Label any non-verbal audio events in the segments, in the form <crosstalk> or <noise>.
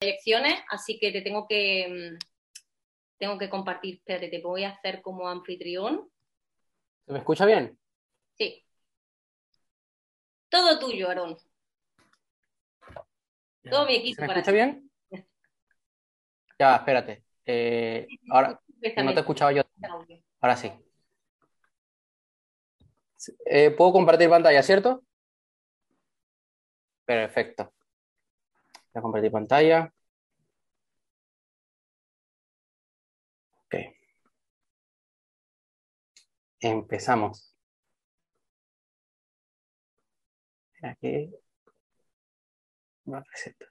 proyecciones, así que te tengo que, mm, tengo que compartir. Espérate, te voy a hacer como anfitrión. ¿Se me escucha bien? Sí. Todo tuyo, Aarón. Todo mi equipo. ¿Se me escucha bien? Ya, espérate. Eh, ahora, <laughs> no te escuchaba yo. Ahora sí. Eh, ¿Puedo compartir pantalla, cierto? Perfecto. Voy a compartir pantalla. Ok. Empezamos. Aquí. Una receta.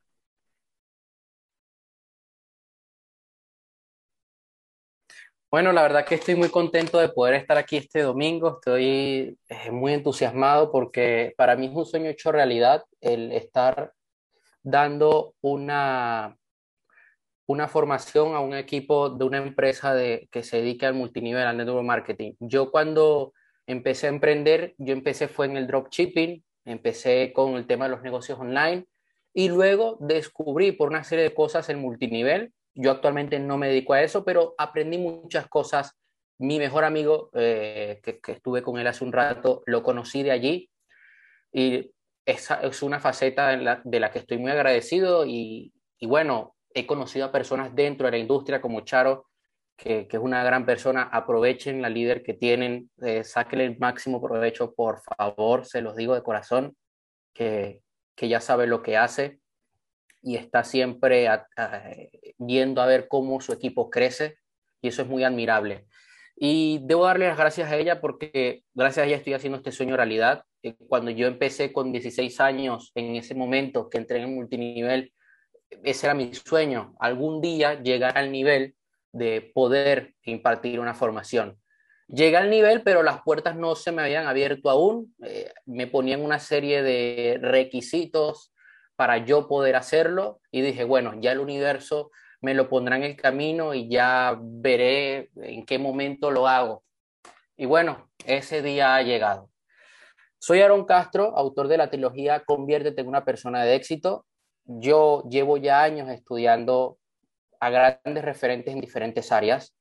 Bueno, la verdad que estoy muy contento de poder estar aquí este domingo. Estoy eh, muy entusiasmado porque para mí es un sueño hecho realidad el estar dando una, una formación a un equipo de una empresa de, que se dedica al multinivel, al network marketing. Yo cuando empecé a emprender, yo empecé fue en el dropshipping, empecé con el tema de los negocios online y luego descubrí por una serie de cosas el multinivel yo actualmente no me dedico a eso, pero aprendí muchas cosas. Mi mejor amigo, eh, que, estuve con él hace un rato, lo conocí de allí y esa es una faceta de la que estoy muy agradecido y, bueno, he conocido a personas dentro de la industria como Charo, que, es una gran persona. Aprovechen la líder que tienen, eh, saquen el máximo provecho, por favor, se los digo de corazón, que, que ya sabe lo que hace y está siempre viendo a ver cómo su equipo crece y eso es muy admirable. Y debo darle las gracias a ella porque gracias a ella estoy haciendo este sueño realidad. Eh, cuando yo empecé con 16 años, en ese momento que entré en multinivel, ese era mi sueño, algún día llegar al nivel de poder impartir una formación. Llegué al nivel, pero las puertas no se me habían abierto aún. Eh, me ponían una serie de requisitos, para yo poder hacerlo y dije, bueno, ya el universo me lo pondrá en el camino y ya veré en qué momento lo hago. Y bueno, ese día ha llegado. Soy Aaron Castro, autor de la trilogía Conviértete en una persona de éxito. Yo llevo ya años estudiando a grandes referentes en diferentes áreas.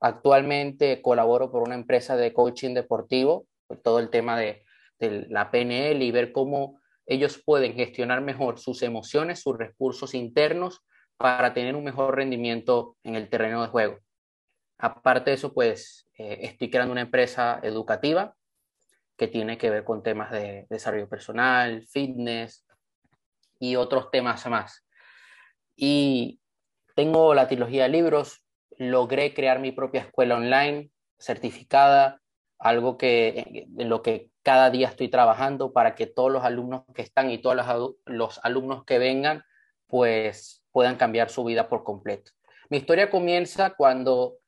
Actualmente colaboro por una empresa de coaching deportivo, todo el tema de, la PNL y ver cómo ellos pueden gestionar mejor sus emociones, sus recursos internos para tener un mejor rendimiento en el terreno de juego. Aparte de eso, pues eh, estoy creando una empresa educativa que tiene que ver con temas de desarrollo personal, fitness y otros temas más. Y tengo la trilogía de libros, logré crear mi propia escuela online certificada, algo que en lo que cada día estoy trabajando para que todos los alumnos que están y todos los, alumnos que vengan, pues puedan cambiar su vida por completo. Mi historia comienza cuando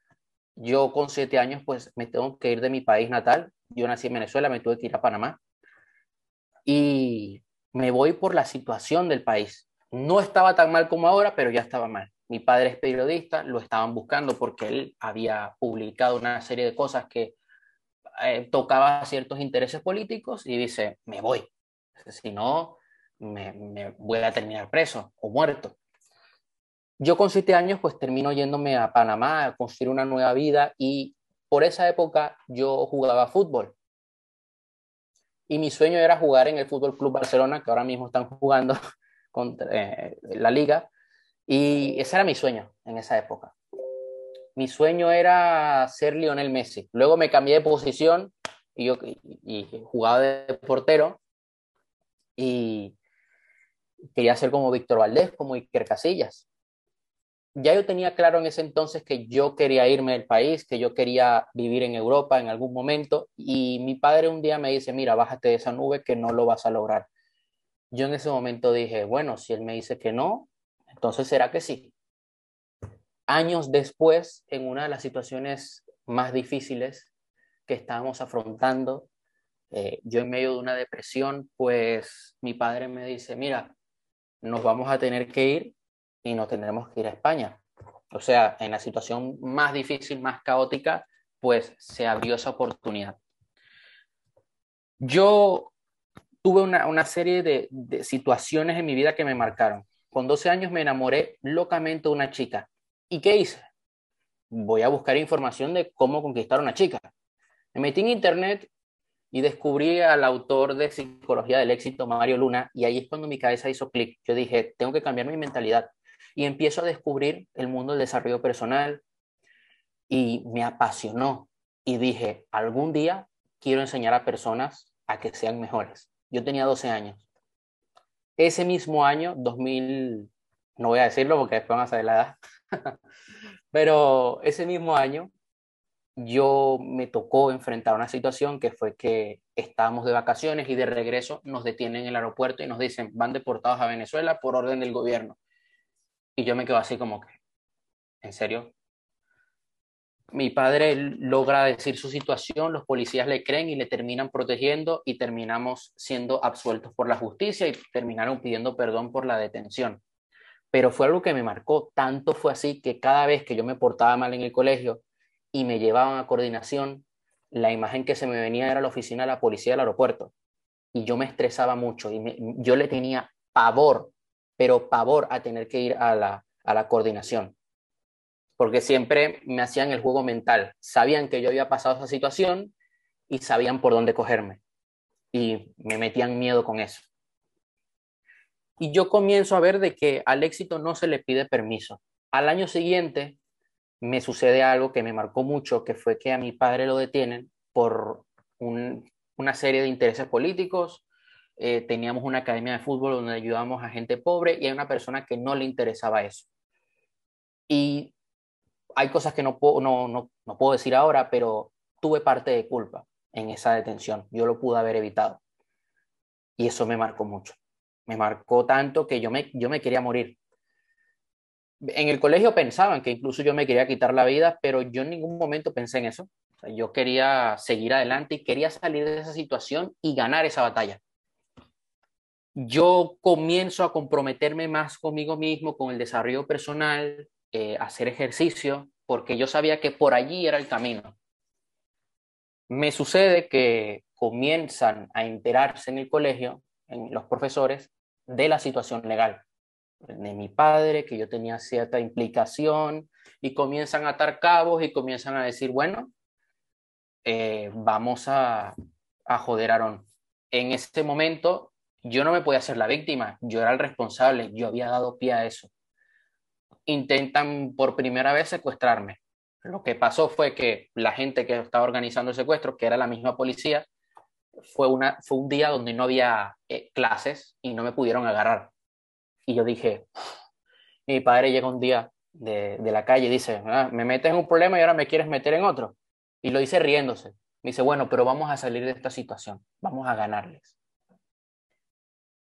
yo con siete años, pues me tengo que ir de mi país natal. Yo nací en Venezuela, me tuve que ir a Panamá. Y me voy por la situación del país. No estaba tan mal como ahora, pero ya estaba mal. Mi padre es periodista, lo estaban buscando porque él había publicado una serie de cosas que eh, tocaba ciertos intereses políticos y dice, me voy, si no, me, voy a terminar preso o muerto. Yo con siete años pues termino yéndome a Panamá a construir una nueva vida y por esa época yo jugaba fútbol. Y mi sueño era jugar en el Fútbol Club Barcelona, que ahora mismo están jugando <laughs> contra, eh, la liga. Y ese era mi sueño en esa época mi sueño era ser Lionel Messi. Luego me cambié de posición y, yo, jugaba de portero y quería ser como Víctor Valdés, como Iker Casillas. Ya yo tenía claro en ese entonces que yo quería irme del país, que yo quería vivir en Europa en algún momento y mi padre un día me dice, mira, bájate de esa nube que no lo vas a lograr. Yo en ese momento dije, bueno, si él me dice que no, entonces será que sí años después, en una de las situaciones más difíciles que estábamos afrontando, eh, yo en medio de una depresión, pues mi padre me dice, mira, nos vamos a tener que ir y no tendremos que ir a España. O sea, en la situación más difícil, más caótica, pues se abrió esa oportunidad. Yo tuve una, serie de situaciones en mi vida que me marcaron. con 12 años me enamoré locamente de una chica. ¿Y qué hice? Voy a buscar información de cómo conquistar a una chica. Me metí en internet y descubrí al autor de Psicología del Éxito, Mario Luna, y ahí es cuando mi cabeza hizo clic. Yo dije, tengo que cambiar mi mentalidad. Y empiezo a descubrir el mundo del desarrollo personal y me apasionó. Y dije, algún día quiero enseñar a personas a que sean mejores. Yo tenía 12 años. Ese mismo año, 2000, no voy a decirlo porque después van a saber la edad, <laughs> pero ese mismo año yo me tocó enfrentar una situación que fue que estábamos de vacaciones y de regreso nos detienen en el aeropuerto y nos dicen van deportados a Venezuela por orden del gobierno. Y yo me quedo así como que, ¿en serio? Mi padre logra decir su situación, los policías le creen y le terminan protegiendo y terminamos siendo absueltos por la justicia y terminaron pidiendo perdón por la detención. Pero fue algo que me marcó, tanto fue así que cada vez que yo me portaba mal en el colegio, y me llevaban a coordinación, la imagen que se me venía era la oficina de la policía del aeropuerto. Y yo me estresaba mucho y yo le tenía pavor, pero pavor a tener que ir a la, a la coordinación. Porque siempre me hacían el juego mental. Sabían que yo había pasado esa situación y sabían por dónde cogerme. Y me metían miedo con eso. Y yo comienzo a ver de que al éxito no se le pide permiso. Al año siguiente me sucede algo que me marcó mucho, que fue que a mi padre lo detienen por una serie de intereses políticos. Eh, teníamos una academia de fútbol donde ayudábamos a gente pobre y hay una persona que no le interesaba eso. Y hay cosas que no puedo, no, no, no puedo decir ahora, pero tuve parte de culpa en esa detención. Yo lo pude haber evitado. Y eso me marcó mucho. Me marcó tanto que yo me, yo me quería morir en el colegio pensaban que incluso yo me quería quitar la vida, pero yo en ningún momento pensé en eso. yo quería seguir adelante y quería salir de esa situación y ganar esa batalla. Yo comienzo a comprometerme más conmigo mismo, con el desarrollo personal, eh, hacer ejercicio, porque yo sabía que por allí era el camino. Me sucede que comienzan a enterarse en el colegio, en los profesores, de la situación legal de mi padre, que yo tenía cierta implicación, y comienzan a atar cabos y comienzan a decir, bueno, eh, vamos a, a joder a Aarón. En ese momento yo no me podía ser la víctima, yo era el responsable, yo había dado pie a eso. Intentan por primera vez secuestrarme. Lo que pasó fue que la gente que estaba organizando el secuestro, que era la misma policía, fue, una, un día donde no había eh, clases y no me pudieron agarrar. Y yo dije, mi padre llega un día de, la calle y dice, ah, me metes en un problema y ahora me quieres meter en otro. Y lo dice riéndose. Me dice, bueno, pero vamos a salir de esta situación, vamos a ganarles.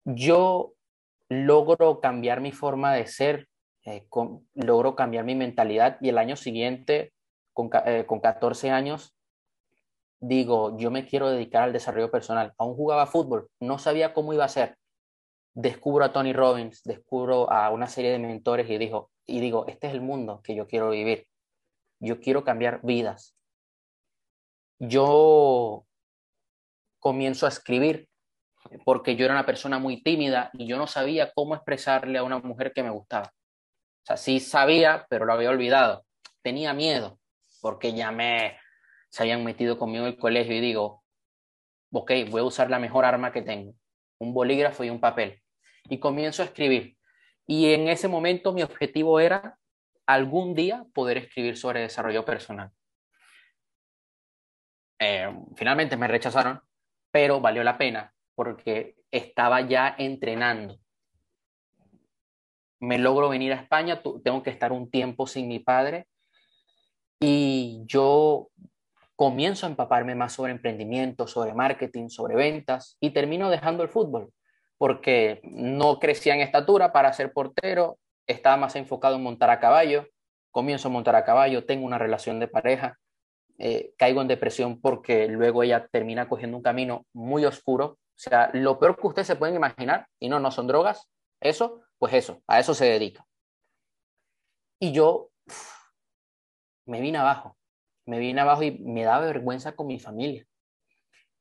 Yo logro cambiar mi forma de ser, eh, logro cambiar mi mentalidad y el año siguiente, con, eh, con 14 años, digo, yo me quiero dedicar al desarrollo personal. Aún jugaba fútbol, no sabía cómo iba a ser, descubro a Tony Robbins, descubro a una serie de mentores y, digo, y digo, este es el mundo que yo quiero vivir. Yo quiero cambiar vidas. Yo comienzo a escribir porque yo era una persona muy tímida y yo no sabía cómo expresarle a una mujer que me gustaba. O sea, sí sabía, pero lo había olvidado. Tenía miedo porque ya me se habían metido conmigo en el colegio y digo, ok, voy a usar la mejor arma que tengo, un bolígrafo y un papel y comienzo a escribir. Y en ese momento mi objetivo era algún día poder escribir sobre desarrollo personal. Eh, finalmente me rechazaron, pero valió la pena porque estaba ya entrenando. Me logro venir a España, tengo que estar un tiempo sin mi padre y yo comienzo a empaparme más sobre emprendimiento, sobre marketing, sobre ventas y termino dejando el fútbol porque no crecía en estatura para ser portero, estaba más enfocado en montar a caballo, comienzo a montar a caballo, tengo una relación de pareja, eh, caigo en depresión porque luego ella termina cogiendo un camino muy oscuro, o sea, lo peor que ustedes se pueden imaginar, y no, no son drogas, eso, pues eso, a eso se dedica. Y yo me vine abajo, me vine abajo y me daba vergüenza con mi familia.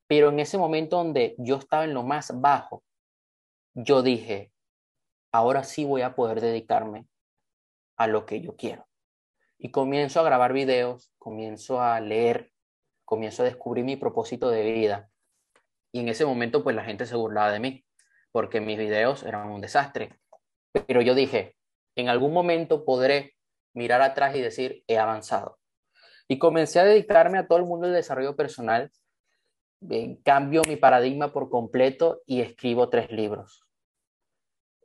Pero en ese momento donde yo estaba en lo más bajo, yo dije, ahora sí voy a poder dedicarme a lo que yo quiero. Y comienzo a grabar videos, comienzo a leer, comienzo a descubrir mi propósito de vida. Y en ese momento, pues la gente se burlaba de mí, porque mis videos eran un desastre. Pero yo dije, en algún momento podré mirar atrás y decir, he avanzado. Y comencé a dedicarme a todo el mundo del desarrollo personal. cambio mi paradigma por completo y escribo tres libros.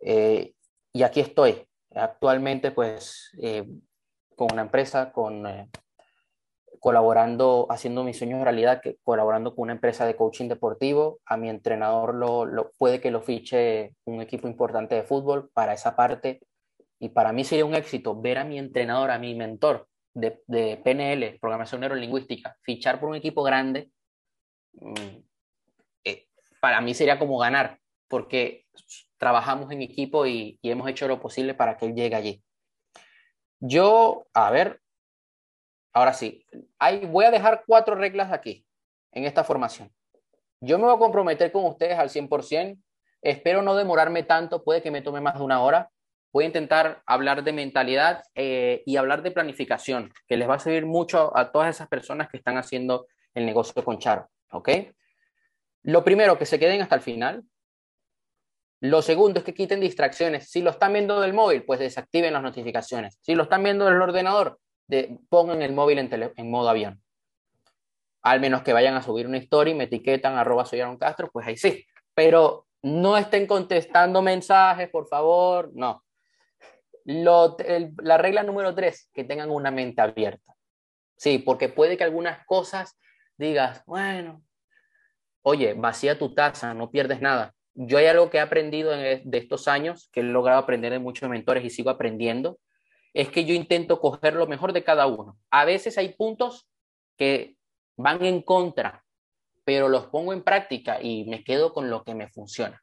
Eh, y aquí estoy, actualmente pues eh, con una empresa, con, eh, colaborando, haciendo mis sueños realidad, que, colaborando con una empresa de coaching deportivo. A mi entrenador lo, lo, puede que lo fiche un equipo importante de fútbol para esa parte. Y para mí sería un éxito ver a mi entrenador, a mi mentor de, de PNL, programación neurolingüística, fichar por un equipo grande. Mm, eh, para mí sería como ganar, porque trabajamos en equipo y, y hemos hecho lo posible para que él llegue allí. Yo, a ver, ahora sí, voy a dejar cuatro reglas aquí, en esta formación. Yo me voy a comprometer con ustedes al 100%. Espero no demorarme tanto, puede que me tome más de una hora. Voy a intentar hablar de mentalidad eh, y hablar de planificación, que les va a servir mucho a todas esas personas que están haciendo el negocio con Charo. ¿Ok? Lo primero, que se queden hasta el final. Lo segundo es que quiten distracciones. Si lo están viendo del móvil, pues desactiven las notificaciones. Si lo están viendo del ordenador, de, pongan el móvil en, modo avión. Al menos que vayan a subir una historia y me etiquetan arroba soy Aaron Castro, pues ahí sí. Pero no estén contestando mensajes, por favor, no. La regla número tres, que tengan una mente abierta. Sí, porque puede que algunas cosas digas, bueno, oye, vacía tu taza, no pierdes nada yo hay algo que he aprendido en, de estos años, que he logrado aprender de muchos mentores y sigo aprendiendo, es que yo intento coger lo mejor de cada uno. A veces hay puntos que van en contra, pero los pongo en práctica y me quedo con lo que me funciona.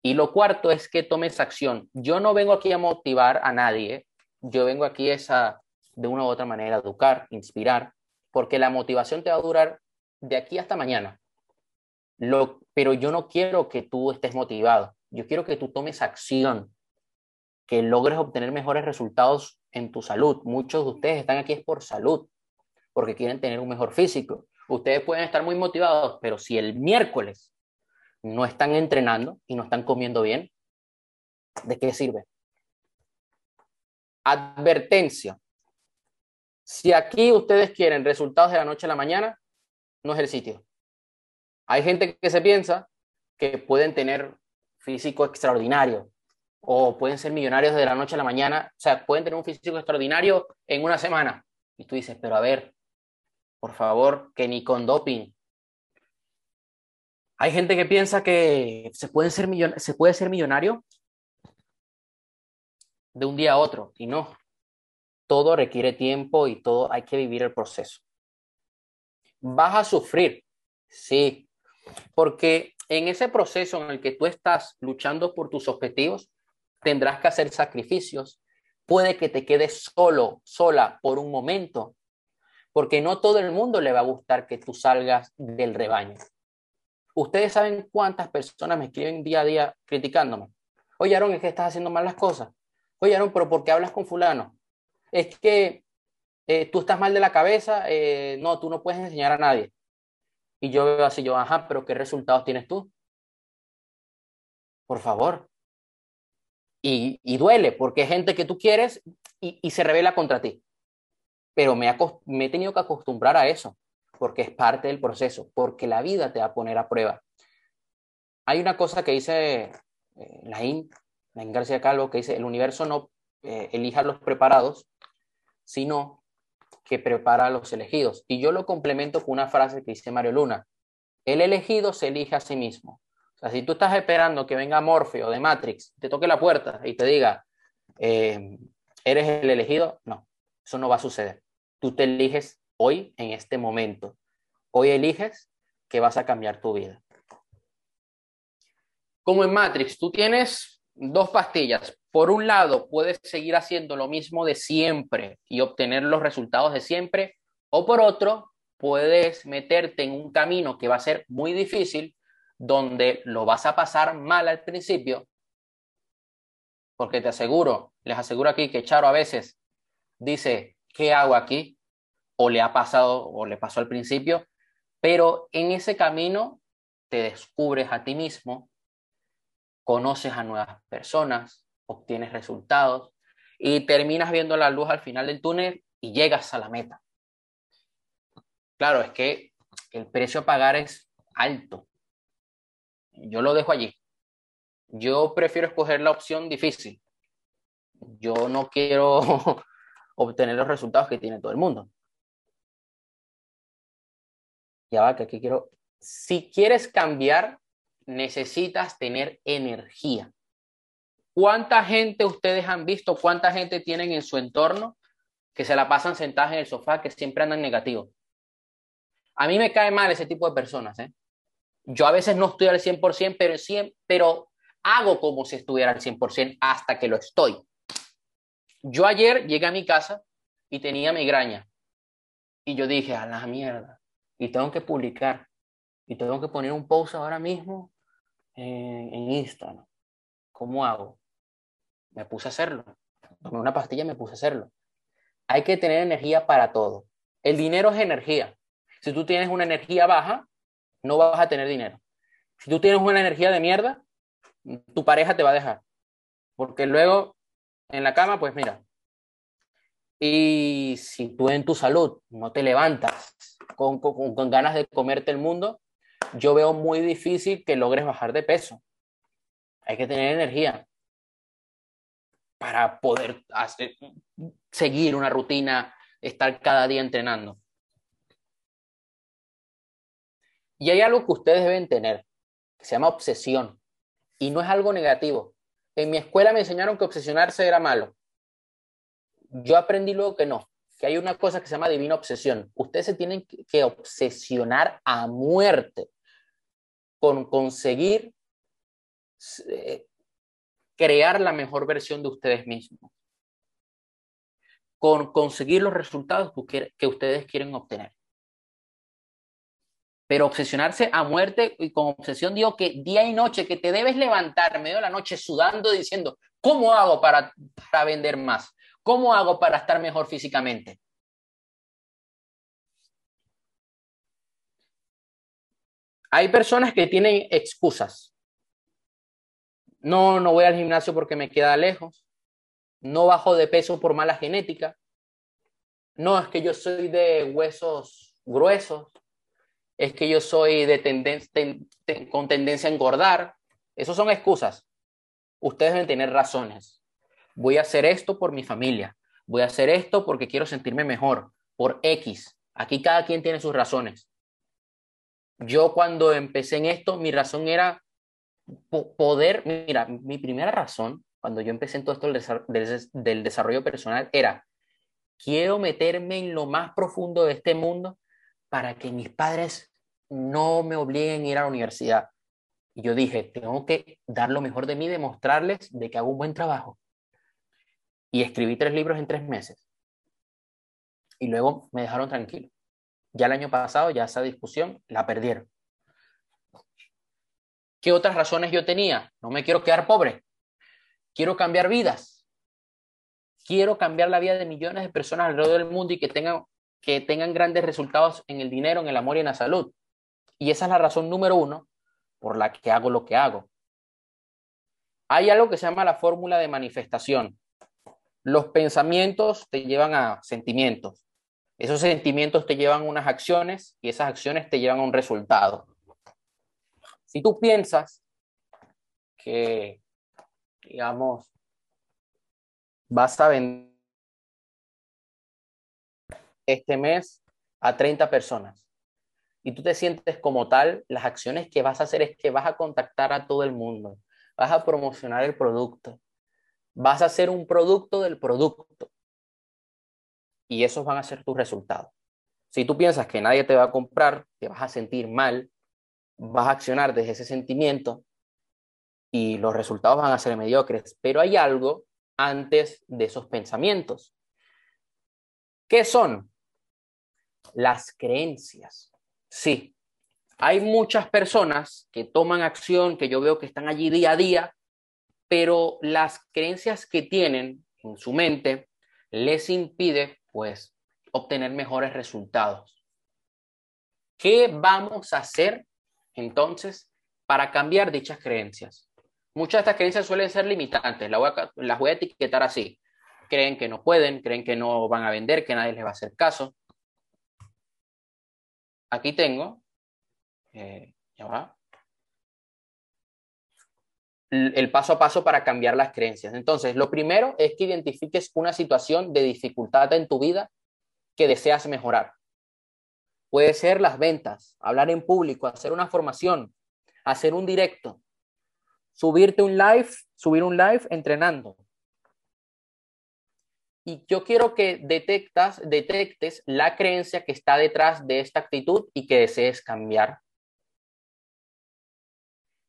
Y lo cuarto es que tomes acción. Yo no vengo aquí a motivar a nadie, yo vengo aquí a, de una u otra manera, educar, inspirar, porque la motivación te va a durar de aquí hasta mañana. Lo, pero yo no quiero que tú estés motivado, yo quiero que tú tomes acción, que logres obtener mejores resultados en tu salud. Muchos de ustedes están aquí es por salud, porque quieren tener un mejor físico. Ustedes pueden estar muy motivados, pero si el miércoles no están entrenando y no están comiendo bien, ¿de qué sirve? Advertencia. Si aquí ustedes quieren resultados de la noche a la mañana, no es el sitio. Hay gente que se piensa que pueden tener físico extraordinario o pueden ser millonarios de la noche a la mañana, o sea, pueden tener un físico extraordinario en una semana. Y tú dices, pero a ver, por favor, que ni con doping. Hay gente que piensa que se, puede ser se puede ser millonario de un día a otro y no. Todo requiere tiempo y todo hay que vivir el proceso. Vas a sufrir, sí, porque en ese proceso en el que tú estás luchando por tus objetivos, tendrás que hacer sacrificios. Puede que te quedes solo, sola por un momento, porque no todo el mundo le va a gustar que tú salgas del rebaño. Ustedes saben cuántas personas me escriben día a día criticándome. Oye, Aaron, es que estás haciendo mal las cosas. Oye, Aaron, pero ¿por qué hablas con fulano? Es que eh, tú estás mal de la cabeza, eh, no, tú no puedes enseñar a nadie. Y yo veo así, yo, ajá, pero ¿qué resultados tienes tú? Por favor. Y, duele, porque hay gente que tú quieres y, y se revela contra ti. Pero me, me he tenido que acostumbrar a eso, porque es parte del proceso, porque la vida te va a poner a prueba. Hay una cosa que dice eh, Laín, Laín García Calvo, que dice, el universo no eh, elija a los preparados, sino que prepara a los elegidos. Y yo lo complemento con una frase que dice Mario Luna. El elegido se elige a sí mismo. Sea, si tú estás esperando que venga Morfeo de Matrix, te toque la puerta y te diga, eh, ¿eres el elegido? No, eso no va a suceder. Tú te eliges hoy, en este momento. Hoy eliges que vas a cambiar tu vida. Como en Matrix, tú tienes dos pastillas. Por un lado, puedes seguir haciendo lo mismo de siempre y obtener los resultados de siempre, o por otro, puedes meterte en un camino que va a ser muy difícil, donde lo vas a pasar mal al principio, porque te aseguro, les aseguro aquí que Charo a veces dice, ¿qué hago aquí? O le ha pasado, o le pasó al principio, pero en ese camino te descubres a ti mismo, conoces a nuevas personas, obtienes resultados y terminas viendo la luz al final del túnel y llegas a la meta. Claro, es que el precio a pagar es alto. Yo lo dejo allí. Yo prefiero escoger la opción difícil. Yo no quiero <laughs> obtener los resultados que tiene todo el mundo. Ya va, que aquí quiero. Si quieres cambiar, necesitas tener energía. ¿Cuánta gente ustedes han visto? ¿Cuánta gente tienen en su entorno que se la pasan sentadas en el sofá, que siempre andan negativos? A mí me cae mal ese tipo de personas. ¿eh? Yo a veces no estoy al 100%, pero, pero hago como si estuviera al 100% hasta que lo estoy. Yo ayer llegué a mi casa y tenía migraña. Y yo dije, a la mierda. Y tengo que publicar. Y tengo que poner un post ahora mismo en, en Instagram. ¿Cómo hago? Me puse a hacerlo. Tomé una pastilla y me puse a hacerlo. Hay que tener energía para todo. El dinero es energía. Si tú tienes una energía baja, no vas a tener dinero. Si tú tienes una energía de mierda, tu pareja te va a dejar. Porque luego en la cama, pues mira. Y si tú en tu salud no te levantas con, ganas de comerte el mundo, yo veo muy difícil que logres bajar de peso. Hay que tener energía para poder seguir una rutina, estar cada día entrenando. Y hay algo que ustedes deben tener, que se llama obsesión. Y no es algo negativo. En mi escuela me enseñaron que obsesionarse era malo. Yo aprendí luego que no, que hay una cosa que se llama divina obsesión. Ustedes se tienen que obsesionar a muerte con conseguir eh, crear la mejor versión de ustedes mismos, con conseguir los resultados que ustedes quieren obtener. Pero obsesionarse a muerte y con obsesión digo que día y noche, que te debes levantar medio de la noche sudando diciendo, ¿cómo hago para, para vender más? ¿Cómo hago para estar mejor físicamente? Hay personas que tienen excusas. No, no voy al gimnasio porque me queda lejos. No bajo de peso por mala genética. No, es que yo soy de huesos gruesos es que yo soy de con tendencia a engordar. Esas son excusas. Ustedes deben tener razones. Voy a hacer esto por mi familia. Voy a hacer esto porque quiero sentirme mejor. Por X. Aquí cada quien tiene sus razones. Yo cuando empecé en esto, mi razón era poder, mira, mi primera razón cuando yo empecé en todo esto del desarrollo personal era, quiero meterme en lo más profundo de este mundo para que mis padres no me obliguen a ir a la universidad. Y yo dije, tengo que dar lo mejor de mí, demostrarles de que hago un buen trabajo. Y escribí tres libros en tres meses. Y luego me dejaron tranquilo. Ya el año pasado, ya esa discusión la perdieron. ¿Qué otras razones yo tenía? No me quiero quedar pobre. Quiero cambiar vidas. Quiero cambiar la vida de millones de personas alrededor del mundo y que tengan que tengan grandes resultados en el dinero, en el amor y en la salud. Y esa es la razón número uno por la que hago lo que hago. Hay algo que se llama la fórmula de manifestación. Los pensamientos te llevan a sentimientos. Esos sentimientos te llevan a unas acciones y esas acciones te llevan a un resultado. Si tú piensas que, digamos, vas a vender este mes a 30 personas y tú te sientes como tal, las acciones que vas a hacer es que vas a contactar a todo el mundo, vas a promocionar el producto, vas a hacer un producto del producto y esos van a ser tus resultados. Si tú piensas que nadie te va a comprar, te vas a sentir mal, vas a accionar desde ese sentimiento y los resultados van a ser mediocres, pero hay algo antes de esos pensamientos. ¿Qué son? Las creencias. Sí, hay muchas personas que toman acción, que yo veo que están allí día a día, pero las creencias que tienen en su mente les impide, pues, obtener mejores resultados. ¿Qué vamos a hacer entonces para cambiar dichas creencias? Muchas de estas creencias suelen ser limitantes, las voy a, las voy a etiquetar así. Creen que no pueden, creen que no van a vender, que nadie les va a hacer caso. Aquí tengo, eh, ya va, el paso a paso para cambiar las creencias. Entonces, lo primero es que identifiques una situación de dificultad en tu vida que deseas mejorar. Puede ser las ventas, hablar en público, hacer una formación, hacer un directo, subirte un live, subir un live entrenando. Y yo quiero que detectas, detectes la creencia que está detrás de esta actitud y que desees cambiar.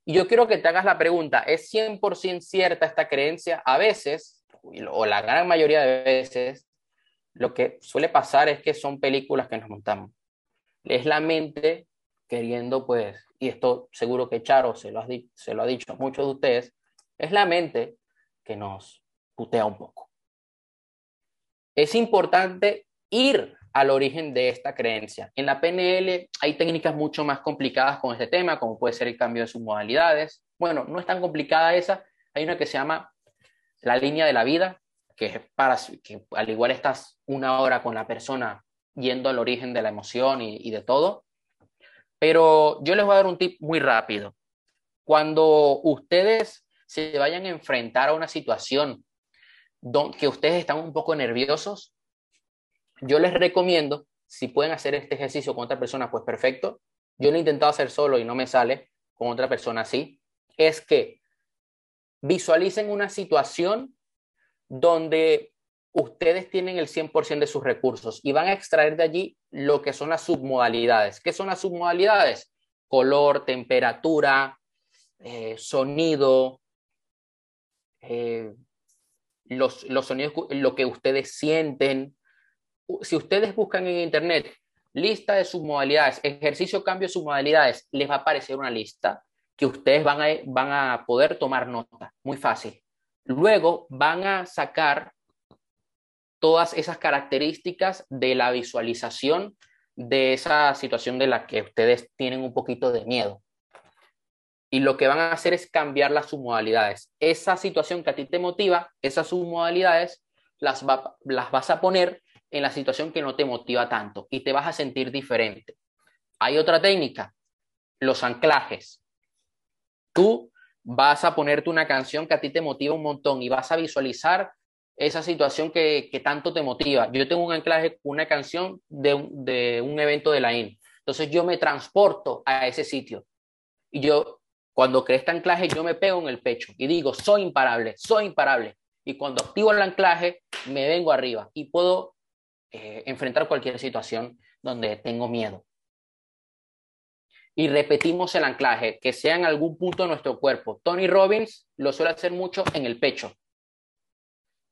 Y yo quiero que te hagas la pregunta, ¿es 100% cierta esta creencia? A veces, o la gran mayoría de veces, lo que suele pasar es que son películas que nos montamos. Es la mente queriendo, pues, y esto seguro que Charo se lo, se lo ha dicho a muchos de ustedes, es la mente que nos putea un poco. Es importante ir al origen de esta creencia. En la PNL hay técnicas mucho más complicadas con este tema, como puede ser el cambio de sus modalidades. Bueno, no es tan complicada esa. Hay una que se llama la línea de la vida, que es para que al igual estás una hora con la persona yendo al origen de la emoción y, de todo. Pero yo les voy a dar un tip muy rápido. Cuando ustedes se vayan a enfrentar a una situación donde, que ustedes están un poco nerviosos, yo les recomiendo, si pueden hacer este ejercicio con otra persona, pues perfecto. Yo lo he intentado hacer solo y no me sale, con otra persona así. Es que visualicen una situación donde ustedes tienen el 100% de sus recursos y van a extraer de allí lo que son las submodalidades. ¿Qué son las submodalidades? Color, temperatura, eh, sonido, eh, los, los sonidos, lo que ustedes sienten, si ustedes buscan en internet lista de submodalidades, ejercicio cambio de submodalidades, les va a aparecer una lista que ustedes van a, van a poder tomar nota, muy fácil. Luego van a sacar todas esas características de la visualización de esa situación de la que ustedes tienen un poquito de miedo. Y lo que van a hacer es cambiar las submodalidades. Esa situación que a ti te motiva, esas submodalidades, las, las vas a poner en la situación que no te motiva tanto y te vas a sentir diferente. Hay otra técnica, los anclajes. Tú vas a ponerte una canción que a ti te motiva un montón y vas a visualizar esa situación que, tanto te motiva. Yo tengo un anclaje, una canción de un, de un evento de la IN. Entonces yo me transporto a ese sitio. Y yo, cuando creo este anclaje, yo me pego en el pecho y digo, soy imparable, soy imparable. Y cuando activo el anclaje, me vengo arriba y puedo eh, enfrentar cualquier situación donde tengo miedo. Y repetimos el anclaje, que sea en algún punto de nuestro cuerpo. Tony Robbins lo suele hacer mucho en el pecho.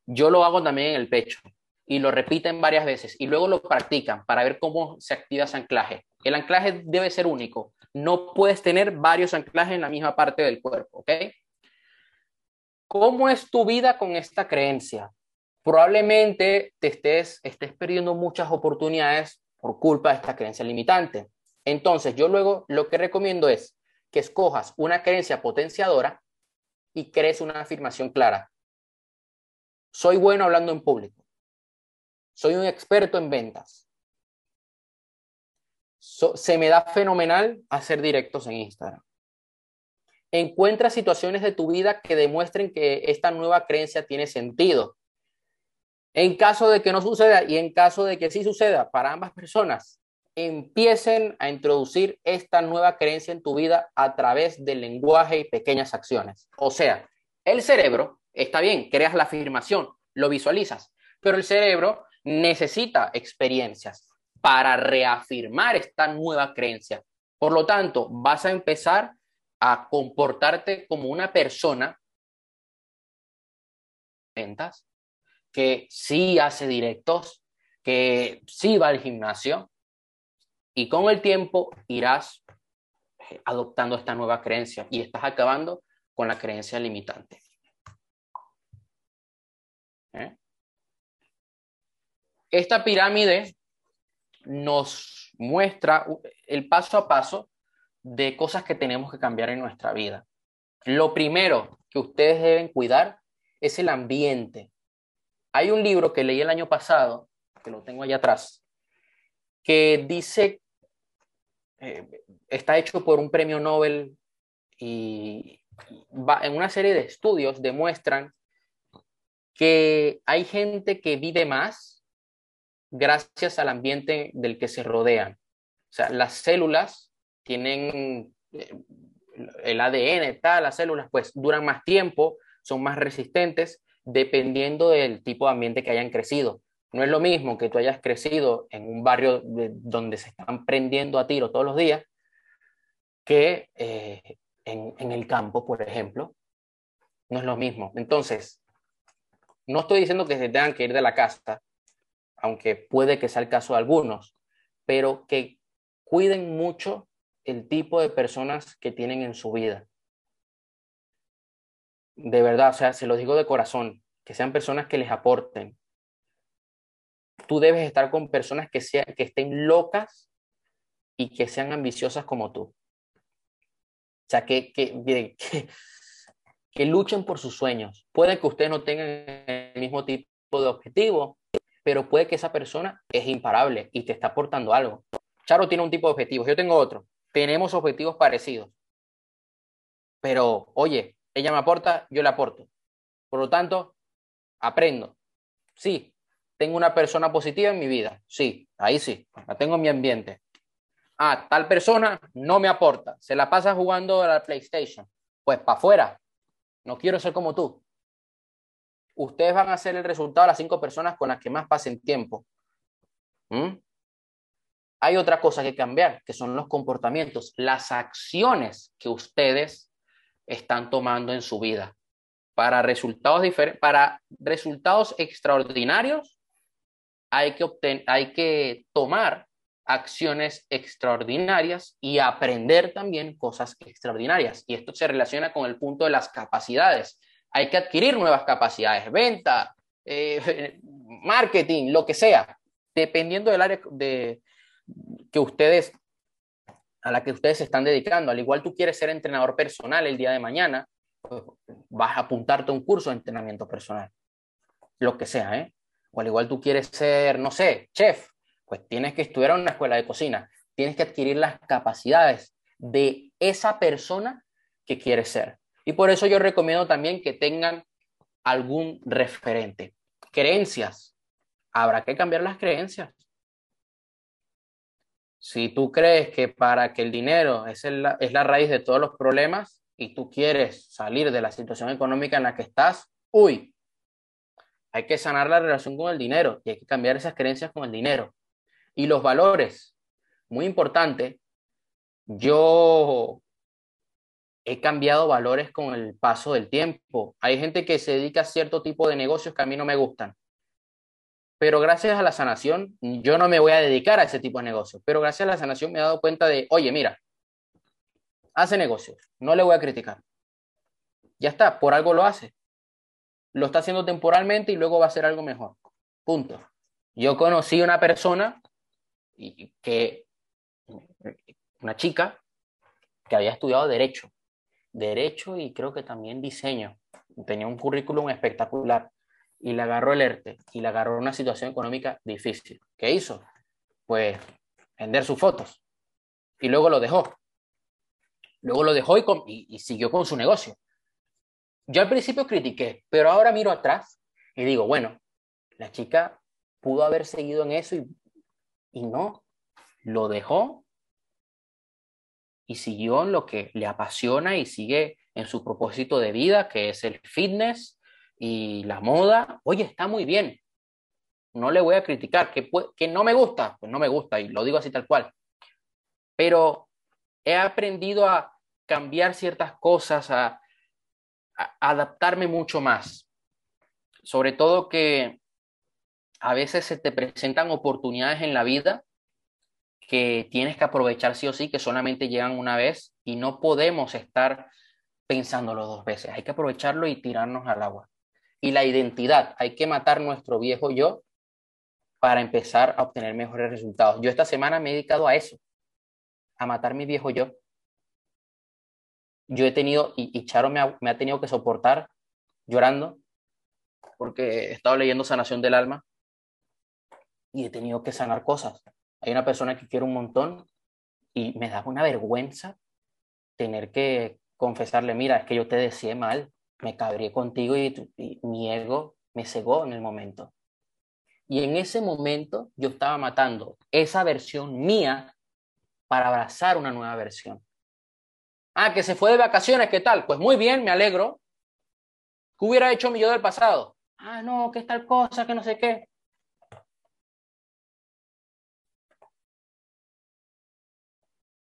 Yo lo hago también en el pecho y lo repiten varias veces y luego lo practican para ver cómo se activa ese anclaje. El anclaje debe ser único. No puedes tener varios anclajes en la misma parte del cuerpo, ¿ok? ¿Cómo es tu vida con esta creencia? probablemente te estés, estés perdiendo muchas oportunidades por culpa de esta creencia limitante. Entonces, yo luego lo que recomiendo es que escojas una creencia potenciadora y crees una afirmación clara. Soy bueno hablando en público. Soy un experto en ventas. Se me da fenomenal hacer directos en Instagram. Encuentra situaciones de tu vida que demuestren que esta nueva creencia tiene sentido. En caso de que no suceda y en caso de que sí suceda para ambas personas, empiecen a introducir esta nueva creencia en tu vida a través del lenguaje y pequeñas acciones. O sea, el cerebro, está bien, creas la afirmación, lo visualizas, pero el cerebro necesita experiencias para reafirmar esta nueva creencia. Por lo tanto, vas a empezar a comportarte como una persona que sí hace directos, que sí va al gimnasio y con el tiempo irás eh, adoptando esta nueva creencia y estás acabando con la creencia limitante. ¿eh? Esta pirámide nos muestra el paso a paso de cosas que tenemos que cambiar en nuestra vida. Lo primero que ustedes deben cuidar es el ambiente. Hay un libro que leí el año pasado, que lo tengo allá atrás, que dice, eh, está hecho por un premio Nobel y va, en una serie de estudios demuestran que hay gente que vive más gracias al ambiente del que se rodean. O sea, las células tienen eh, el ADN, tal, las células pues duran más tiempo, son más resistentes, dependiendo del tipo de ambiente que hayan crecido. No es lo mismo que tú hayas crecido en un barrio donde se están prendiendo a tiro todos los días que eh, en, en el campo, por ejemplo. No es lo mismo. Entonces, no estoy diciendo que se tengan que ir de la casa, aunque puede que sea el caso de algunos, pero que cuiden mucho el tipo de personas que tienen en su vida. De verdad, o sea, se lo digo de corazón, que sean personas que les aporten. Tú debes estar con personas que, sea, que estén locas y que sean ambiciosas como tú. O sea, que, que, <laughs> que, luchen por sus sueños. Puede que ustedes no tengan el mismo tipo de objetivo, pero puede que esa persona es imparable y te está aportando algo. Charo tiene un tipo de objetivos, yo tengo otro tenemos objetivos parecidos. Pero, oye, ella me aporta, yo le aporto. Por lo tanto, aprendo. Sí, tengo una persona positiva en mi vida. Sí, ahí sí, la tengo en mi ambiente. Ah, tal persona no me aporta, se la pasa jugando a la PlayStation. Pues para afuera, no quiero ser como tú. Ustedes van a ser el resultado de las cinco personas con las que más pasen tiempo. ¿Mm? hay otra cosa que cambiar, que son los comportamientos, las acciones que ustedes están tomando en su vida. Para resultados, para resultados extraordinarios, hay que, obtener, hay que tomar acciones extraordinarias y aprender también cosas extraordinarias. Y esto se relaciona con el punto de las capacidades. Hay que adquirir nuevas capacidades, venta, eh, <laughs> marketing, lo que sea, dependiendo del área de, que ustedes, a la que ustedes se están dedicando. Al igual tú quieres ser entrenador personal el día de mañana, pues vas a apuntarte a un curso de entrenamiento personal, lo que sea, ¿eh? O al igual tú quieres ser, no sé, chef, pues tienes que estudiar en una escuela de cocina, tienes que adquirir las capacidades de esa persona que quieres ser. Y por eso yo recomiendo también que tengan algún referente. Creencias. Habrá que cambiar las creencias. Si tú crees que para que el dinero es, la raíz de todos los problemas y tú quieres salir de la situación económica en la que estás, uy, hay que sanar la relación con el dinero y hay que cambiar esas creencias con el dinero. Y los valores, muy importante, yo he cambiado valores con el paso del tiempo. Hay gente que se dedica a cierto tipo de negocios que a mí no me gustan pero gracias a la sanación, yo no me voy a dedicar a ese tipo de negocios, pero gracias a la sanación me he dado cuenta de, oye, mira, hace negocios, no le voy a criticar. Ya está, por algo lo hace. Lo está haciendo temporalmente y luego va a hacer algo mejor. Punto. Yo conocí una persona que, una chica que había estudiado derecho, derecho y creo que también diseño. Tenía un currículum espectacular y le agarró el ERTE y le agarró una situación económica difícil. ¿Qué hizo? Pues vender sus fotos y luego lo dejó. Luego lo dejó y, y, siguió con su negocio. Yo al principio critiqué, pero ahora miro atrás y digo, bueno, la chica pudo haber seguido en eso y, y no, lo dejó y siguió en lo que le apasiona y sigue en su propósito de vida, que es el fitness, y la moda, oye, está muy bien. No le voy a criticar. Que, que no me gusta, pues no me gusta y lo digo así tal cual. Pero he aprendido a cambiar ciertas cosas, a, a adaptarme mucho más. Sobre todo que a veces se te presentan oportunidades en la vida que tienes que aprovechar sí o sí, que solamente llegan una vez y no podemos estar pensándolo dos veces. Hay que aprovecharlo y tirarnos al agua. y la identidad. Hay que matar nuestro viejo yo para empezar a obtener mejores resultados. Yo esta semana me he dedicado a eso, a matar mi viejo yo. Yo he tenido, y, Charo me ha, me ha tenido que soportar llorando, porque he estado leyendo Sanación del Alma y he tenido que sanar cosas. Hay una persona que quiero un montón y me da una vergüenza tener que confesarle, mira, es que yo te decía mal, me cabré contigo y, mi ego me cegó en el momento. Y en ese momento yo estaba matando esa versión mía para abrazar una nueva versión. Ah, que se fue de vacaciones, ¿qué tal? Pues muy bien, me alegro. ¿Qué hubiera hecho mi yo del pasado? Ah, no, que tal cosa, que no sé qué.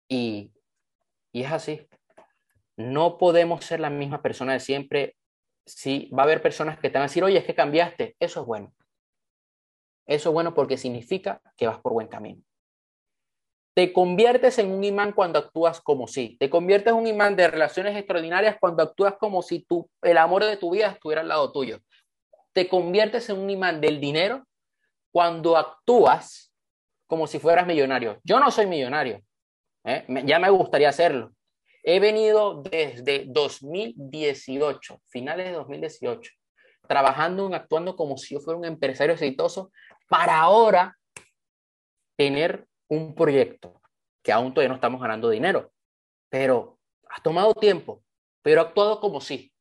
Y, es así. No podemos ser la misma persona de siempre. Sí, va a haber personas que te van a decir, oye, es que cambiaste. Eso es bueno. Eso es bueno porque significa que vas por buen camino. Te conviertes en un imán cuando actúas como si. Te conviertes en un imán de relaciones extraordinarias cuando actúas como si tú, el amor de tu vida estuviera al lado tuyo. Te conviertes en un imán del dinero cuando actúas como si fueras millonario. Yo no soy millonario. ¿Eh? Ya me gustaría hacerlo. He venido desde 2018, finales de 2018, trabajando y actuando como si yo fuera un empresario exitoso para ahora tener un proyecto que aún todavía no estamos ganando dinero, pero ha tomado tiempo, pero ha actuado como si.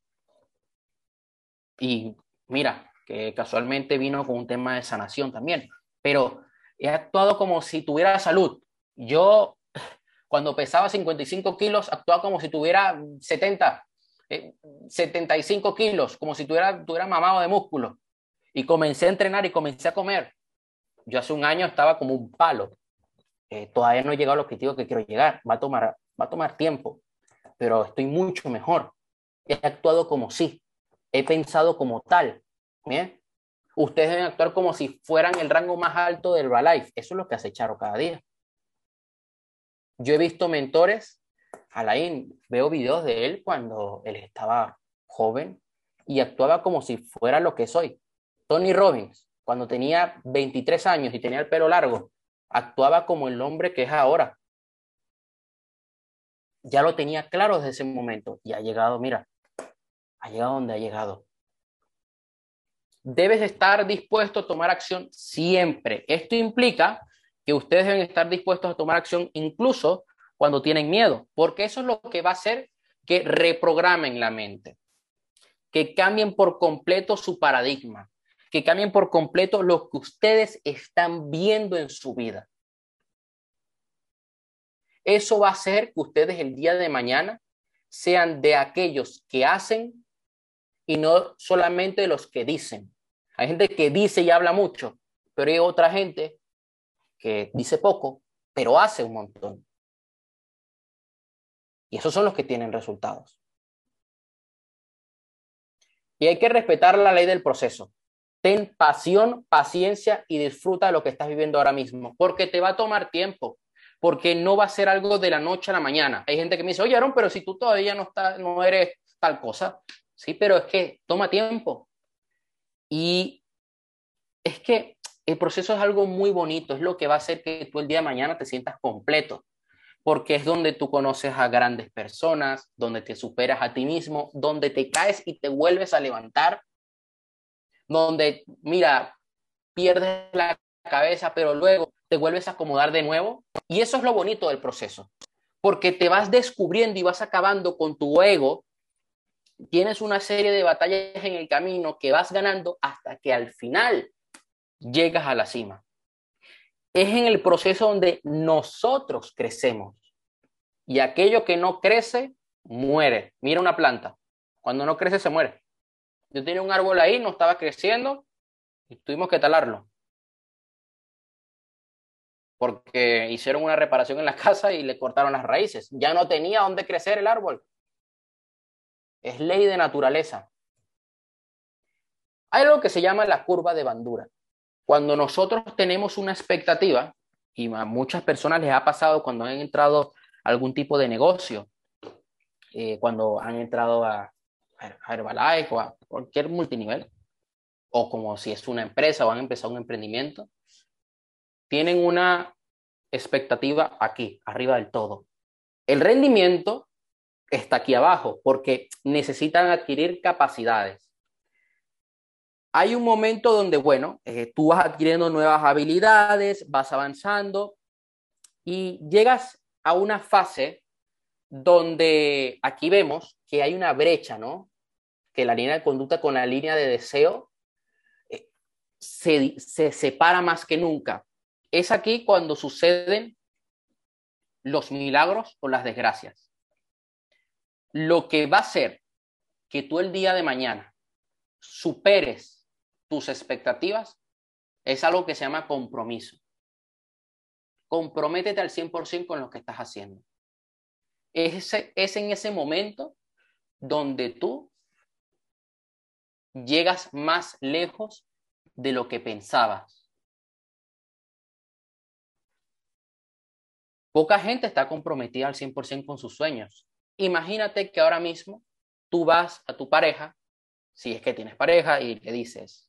Y mira, que casualmente vino con un tema de sanación también, pero he actuado como si tuviera salud. Yo cuando pesaba 55 kilos, actuaba como si tuviera 70, 75 eh, kilos, como si tuviera, tuviera mamado de músculo. Y comencé a entrenar y comencé a comer. Yo hace un año estaba como un palo. Eh, todavía no he llegado al objetivo que quiero llegar. Va a, tomar, va a tomar tiempo, pero estoy mucho mejor. He actuado como sí. He pensado como tal. ¿bien? Ustedes deben actuar como si fueran el rango más alto del Herbalife. Eso es lo que hace Charo cada día. Yo he visto mentores, Alain, veo videos de él cuando él estaba joven y actuaba como si fuera lo que soy. Tony Robbins, cuando tenía 23 años y tenía el pelo largo, actuaba como el hombre que es ahora. Ya lo tenía claro desde ese momento y ha llegado, mira, ha llegado donde ha llegado. Debes estar dispuesto a tomar acción siempre. Esto implica que ustedes deben estar dispuestos a tomar acción incluso cuando tienen miedo, porque eso es lo que va a hacer que reprogramen la mente, que cambien por completo su paradigma, que cambien por completo lo que ustedes están viendo en su vida. Eso va a hacer que ustedes el día de mañana sean de aquellos que hacen y no solamente de los que dicen. Hay gente que dice y habla mucho, pero hay otra gente que dice poco, pero hace un montón. Y esos son los que tienen resultados. Y hay que respetar la ley del proceso. Ten pasión, paciencia y disfruta de lo que estás viviendo ahora mismo, porque te va a tomar tiempo, porque no va a ser algo de la noche a la mañana. Hay gente que me dice, oye, Aaron, pero si tú todavía no, estás, no eres tal cosa. Sí, pero es que toma tiempo. Y es que el proceso es algo muy bonito, es lo que va a hacer que tú el día de mañana te sientas completo, porque es donde tú conoces a grandes personas, donde te superas a ti mismo, donde te caes y te vuelves a levantar, donde, mira, pierdes la cabeza, pero luego te vuelves a acomodar de nuevo. Y eso es lo bonito del proceso, porque te vas descubriendo y vas acabando con tu ego. Tienes una serie de batallas en el camino que vas ganando hasta que al final llegas a la cima. Es en el proceso donde nosotros crecemos. Y aquello que no crece, muere. Mira una planta. Cuando no crece, se muere. Yo tenía un árbol ahí, no estaba creciendo y tuvimos que talarlo. Porque hicieron una reparación en la <laughs> casa y le cortaron las raíces. Ya no tenía dónde crecer el árbol. Es ley de naturaleza. Hay algo que se llama la curva de bandura. Cuando nosotros tenemos una expectativa, y a muchas personas les ha pasado cuando han entrado a algún tipo de negocio, eh, cuando han entrado a, Herbalife o a cualquier multinivel, o como si es una empresa o han empezado un emprendimiento, tienen una expectativa aquí, arriba del todo. El rendimiento está aquí abajo porque necesitan adquirir capacidades. Hay un momento donde, bueno, eh, tú vas adquiriendo nuevas habilidades, vas avanzando y llegas a una fase donde aquí vemos que hay una brecha, ¿no? Que la línea de conducta con la línea de deseo eh, se, se separa más que nunca. Es aquí cuando suceden los milagros o las desgracias. Lo que va a hacer que tú el día de mañana superes tus expectativas es algo que se llama compromiso. Comprométete al 100% con lo que estás haciendo. Es, en ese momento donde tú llegas más lejos de lo que pensabas. Poca gente está comprometida al 100% con sus sueños. Imagínate que ahora mismo tú vas a tu pareja, si es que tienes pareja, y le dices,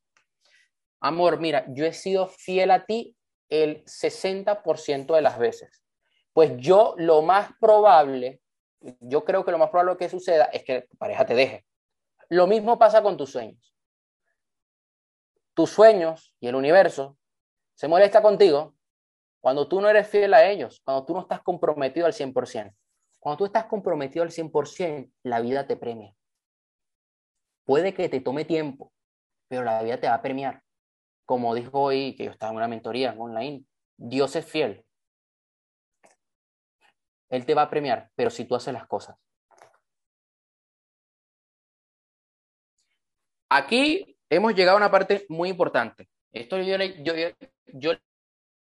amor, mira, yo he sido fiel a ti el 60% de las veces. Pues yo lo más probable, yo creo que lo más probable que suceda es que tu pareja te deje. Lo mismo pasa con tus sueños. Tus sueños y el universo se molesta contigo cuando tú no eres fiel a ellos, cuando tú no estás comprometido al 100%. Cuando tú estás comprometido al 100%, la vida te premia. Puede que te tome tiempo, pero la vida te va a premiar. Como dijo hoy que yo estaba en una mentoría online, Dios es fiel. Él te va a premiar, pero si tú haces las cosas. Aquí hemos llegado a una parte muy importante. Esto yo,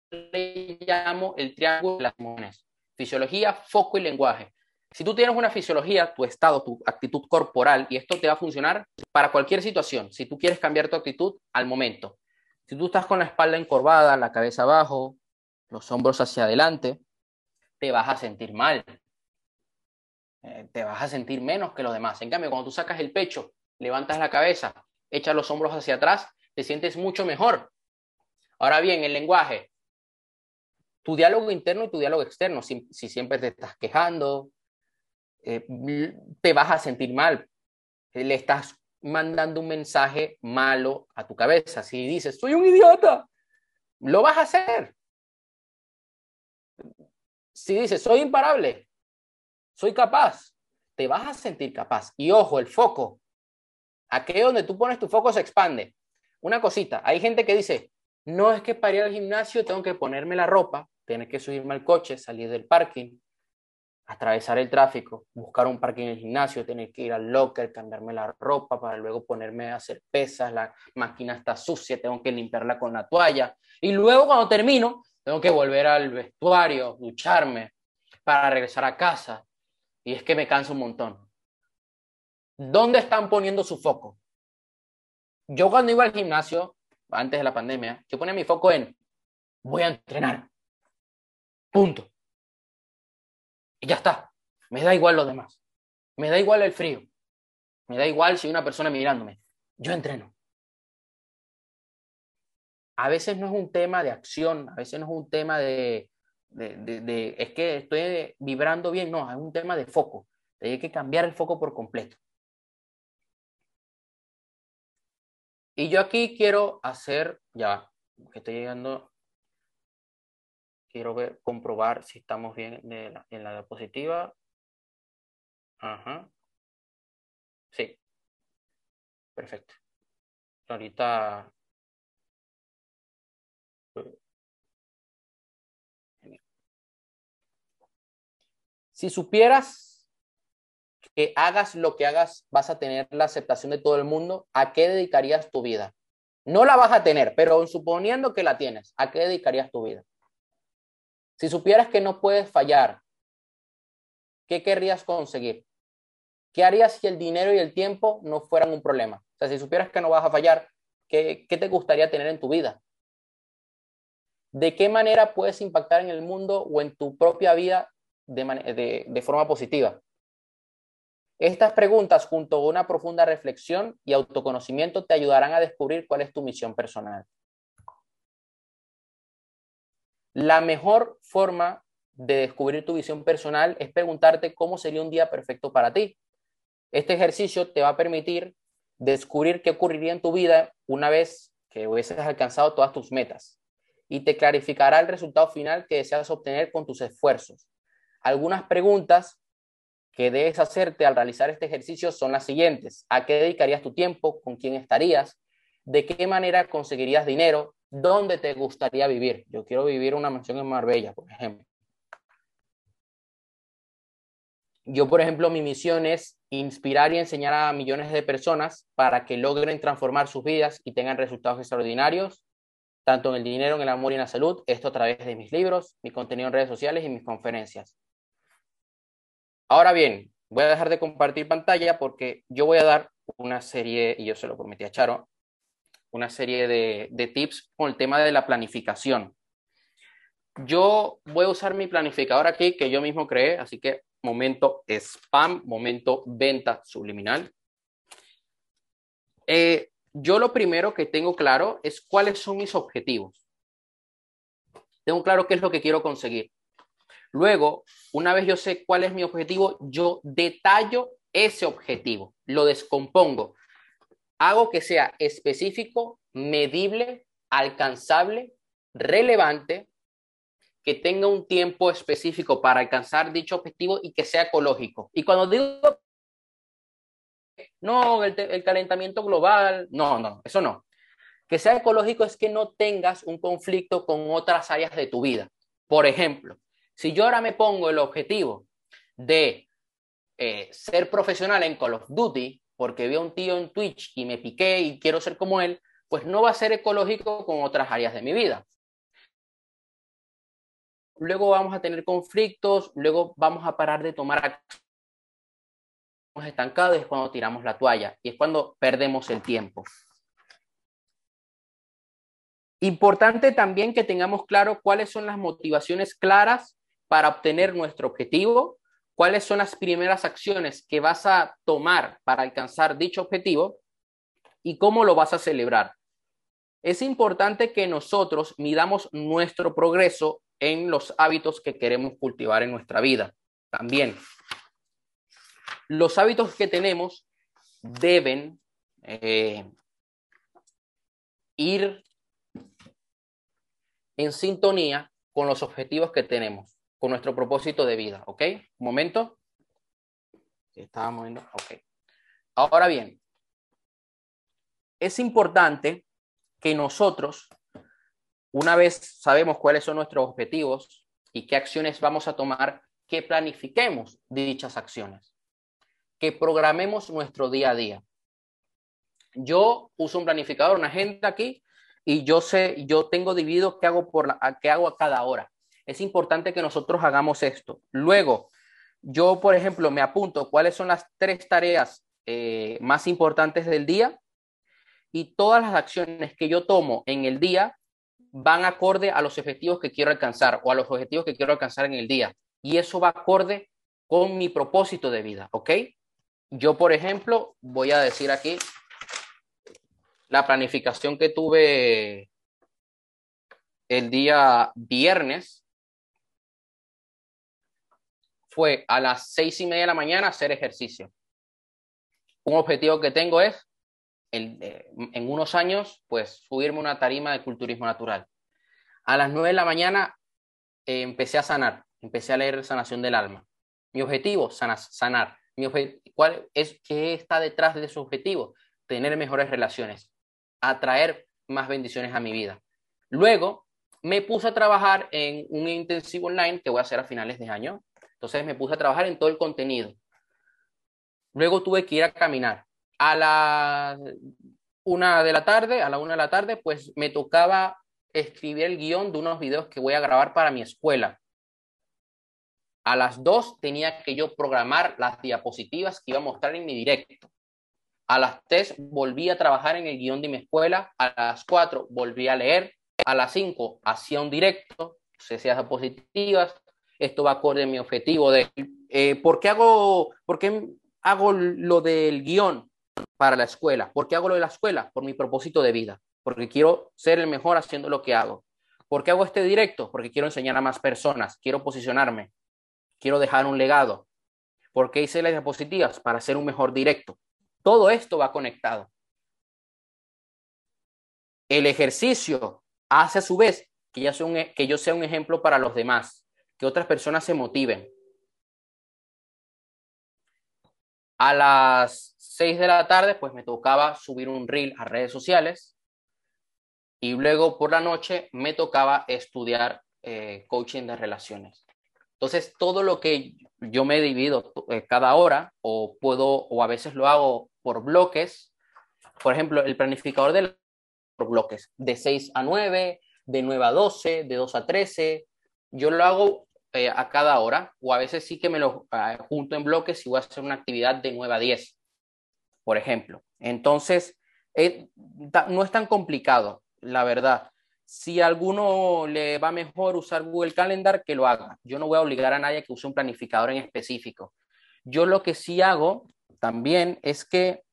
le llamo el triángulo de las emociones. Fisiología, foco y lenguaje. Si tú tienes una fisiología, tu estado, tu actitud corporal, y esto te va a funcionar para cualquier situación. Si tú quieres cambiar tu actitud al momento. Si tú estás con la espalda encorvada, la cabeza abajo, los hombros hacia adelante, te vas a sentir mal. Eh, te vas a sentir menos que los demás. En cambio, cuando tú sacas el pecho, levantas la cabeza, echas los hombros hacia atrás, te sientes mucho mejor. Ahora bien, el lenguaje, tu diálogo interno y tu diálogo externo. Si, siempre te estás quejando, eh, te vas a sentir mal. Le estás mandando un mensaje malo a tu cabeza. Si dices, soy un idiota, lo vas a hacer. Si dices, soy imparable, soy capaz, te vas a sentir capaz. Y ojo, el foco. Aquello donde tú pones tu foco se expande. Una cosita, hay gente que dice, no es que para ir al gimnasio tengo que ponerme la ropa, tener que subirme al coche, salir del parking, atravesar el tráfico, buscar un parking en el gimnasio, tener que ir al locker, cambiarme la ropa para luego ponerme a hacer pesas, la máquina está sucia, tengo que limpiarla con la toalla. Y luego cuando termino, tengo que volver al vestuario, ducharme para regresar a casa. Y es que me canso un montón. ¿Dónde están poniendo su foco? Yo cuando iba al gimnasio, antes de la pandemia, yo ponía mi foco en voy a entrenar. Punto. Y ya está. Me da igual lo demás. Me da igual el frío. Me da igual si hay una persona mirándome. Yo entreno. A veces no es un tema de acción, a veces no es un tema de, de, es que estoy vibrando bien, no, es un tema de foco. Hay que cambiar el foco por completo. Y yo aquí quiero hacer, ya, que estoy llegando Quiero ver, comprobar si estamos bien en la, diapositiva. Ajá. Sí. Perfecto. Ahorita... Si supieras que hagas lo que hagas, vas a tener la aceptación de todo el mundo, ¿a qué dedicarías tu vida? No la vas a tener, pero suponiendo que la tienes, ¿a qué dedicarías tu vida? Si supieras que no puedes fallar, ¿qué querrías conseguir? ¿Qué harías si el dinero y el tiempo no fueran un problema? O sea, si supieras que no vas a fallar, ¿qué, te gustaría tener en tu vida? ¿De qué manera puedes impactar en el mundo o en tu propia vida de, de forma positiva? Estas preguntas, junto a una profunda reflexión y autoconocimiento, te ayudarán a descubrir cuál es tu misión personal. La mejor forma de descubrir tu visión personal es preguntarte cómo sería un día perfecto para ti. Este ejercicio te va a permitir descubrir qué ocurriría en tu vida una vez que hubieses alcanzado todas tus metas y te clarificará el resultado final que deseas obtener con tus esfuerzos. Algunas preguntas que debes hacerte al realizar este ejercicio son las siguientes. ¿A qué dedicarías tu tiempo? ¿Con quién estarías? ¿De qué manera conseguirías dinero? ¿Dónde te gustaría vivir? Yo quiero vivir una mansión en Marbella, por ejemplo. Yo, por ejemplo, mi misión es inspirar y enseñar a millones de personas para que logren transformar sus vidas y tengan resultados extraordinarios, tanto en el dinero, en el amor y en la salud. Esto a través de mis libros, mi contenido en redes sociales y mis conferencias. Ahora bien, voy a dejar de compartir pantalla porque yo voy a dar una serie, y yo se lo prometí a Charo, una serie de, de tips con el tema de la planificación. Yo voy a usar mi planificador aquí que yo mismo creé, así que momento spam, momento venta subliminal. Eh, yo lo primero que tengo claro es cuáles son mis objetivos. Tengo claro qué es lo que quiero conseguir. Luego, una vez yo sé cuál es mi objetivo, yo detallo ese objetivo, lo descompongo. Hago que sea específico, medible, alcanzable, relevante que tenga un tiempo específico para alcanzar dicho objetivo y que sea ecológico. Y cuando digo, no, el, calentamiento global, no, no, eso no. Que sea ecológico es que no tengas un conflicto con otras áreas de tu vida. Por ejemplo, si yo ahora me pongo el objetivo de eh, ser profesional en Call of Duty, porque vi a un tío en Twitch y me piqué y quiero ser como él, pues no va a ser ecológico con otras áreas de mi vida luego vamos a tener conflictos, luego vamos a parar de tomar acciones estancados, es cuando tiramos la toalla y es cuando perdemos el tiempo. Importante también que tengamos claro cuáles son las motivaciones claras para obtener nuestro objetivo, cuáles son las primeras acciones que vas a tomar para alcanzar dicho objetivo y cómo lo vas a celebrar. Es importante que nosotros midamos nuestro progreso en los hábitos que queremos cultivar en nuestra vida. También, los hábitos que tenemos deben eh, ir en sintonía con los objetivos que tenemos, con nuestro propósito de vida, ¿ok? Un momento. Estábamos viendo, ok. Ahora bien, es importante que nosotros una vez sabemos cuáles son nuestros objetivos y qué acciones vamos a tomar, que planifiquemos dichas acciones, que programemos nuestro día a día. Yo uso un planificador, una agenda aquí, y yo sé, yo tengo dividido qué hago, por la, qué hago a cada hora. Es importante que nosotros hagamos esto. Luego, yo, por ejemplo, me apunto cuáles son las tres tareas eh, más importantes del día y todas las acciones que yo tomo en el día van acorde a los objetivos que quiero alcanzar o a los objetivos que quiero alcanzar en el día. Y eso va acorde con mi propósito de vida, ¿ok? Yo, por ejemplo, voy a decir aquí la planificación que tuve el día viernes fue a las seis y media de la mañana hacer ejercicio. Un objetivo que tengo es eh, en unos años, pues subirme una tarima de culturismo natural. A las 9 de la mañana eh, empecé a sanar, empecé a leer Sanación del Alma. Mi objetivo, sanar. Mi ¿cuál es, ¿Qué está detrás de ese objetivo? Tener mejores relaciones, atraer más bendiciones a mi vida. Luego me puse a trabajar en un intensivo online que voy a hacer a finales de año. Entonces me puse a trabajar en todo el contenido. Luego tuve que ir a caminar a la una de la tarde, a la una de la tarde, pues me tocaba escribir el guion de unos videos que voy a grabar para mi escuela. A las dos tenía que yo programar las diapositivas que iba a mostrar en mi directo. A las tres volví a trabajar en el guion de mi escuela. A las cuatro volví a leer. A las cinco hacía un directo, hacía diapositivas. Esto va acorde a mi objetivo de eh, ¿por qué hago, por qué hago lo del guion para la escuela? ¿Por qué hago lo de la escuela? Por mi propósito de vida, porque quiero ser el mejor haciendo lo que hago. ¿Por qué hago este directo? Porque quiero enseñar a más personas, quiero posicionarme, quiero dejar un legado. ¿Por qué hice las diapositivas? Para hacer un mejor directo. Todo esto va conectado. El ejercicio hace a su vez que, que yo sea un ejemplo para los demás, que otras personas se motiven. A las 6 de la tarde, pues me tocaba subir un reel a redes sociales y luego por la noche me tocaba estudiar eh, coaching de relaciones. Entonces, todo lo que yo me divido eh, cada hora o puedo, o a veces lo hago por bloques, por ejemplo, el planificador de por bloques, de 6 a 9, de 9 a 12, de 2 a 13, yo lo hago eh, a cada hora o a veces sí que me lo junto en bloques y voy a hacer una actividad de 9 a 10, por ejemplo. Entonces, no es tan complicado la verdad. Si a alguno le va mejor usar Google Calendar, que lo haga. Yo no voy a obligar a nadie que use un planificador en específico. Yo lo que sí hago también es que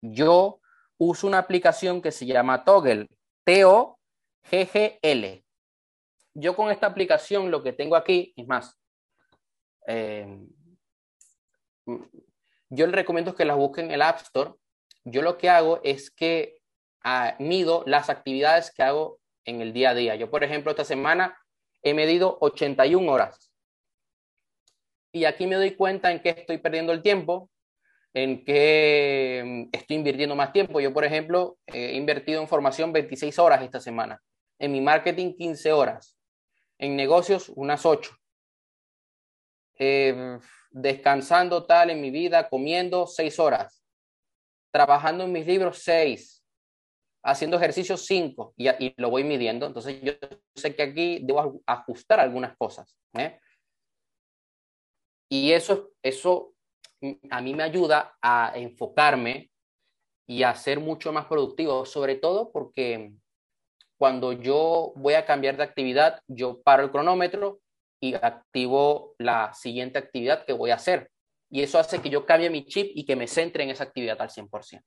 yo uso una aplicación que se llama Toggle, T-O-G-G-L. Yo con esta aplicación lo que tengo aquí, es más, eh, yo les recomiendo que las busquen en el App Store. Yo lo que hago es que mido las actividades que hago en el día a día. Yo, por ejemplo, esta semana he medido 81 horas. Y aquí me doy cuenta en qué estoy perdiendo el tiempo, en qué mm, estoy invirtiendo más tiempo. Yo, por ejemplo, he invertido en formación 26 horas esta semana, en mi marketing 15 horas, en negocios unas 8. Eh, descansando tal en mi vida, comiendo 6 horas, trabajando en mis libros 6 haciendo ejercicio 5 y, y, lo voy midiendo, entonces yo sé que aquí debo ajustar algunas cosas. ¿eh? Y eso, eso a mí me ayuda a enfocarme y a ser mucho más productivo, sobre todo porque cuando yo voy a cambiar de actividad, yo paro el cronómetro y activo la siguiente actividad que voy a hacer. Y eso hace que yo cambie mi chip y que me centre en esa actividad al 100%.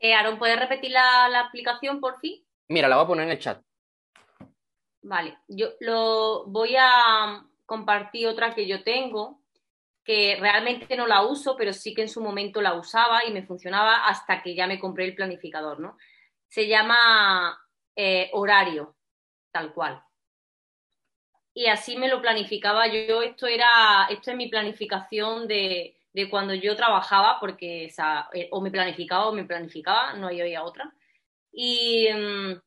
Eh, Aaron, ¿puedes repetir la, aplicación por fin? Mira, la voy a poner en el chat. Vale, yo lo voy a compartir otra que yo tengo, que realmente no la uso, pero sí que en su momento la usaba y me funcionaba hasta que ya me compré el planificador, ¿no? Se llama eh, horario, tal cual. Y así me lo planificaba yo. Esto era, esto es mi planificación de, de cuando yo trabajaba, porque eh, o, me planificaba o me planificaba, no había otra. Y, mm,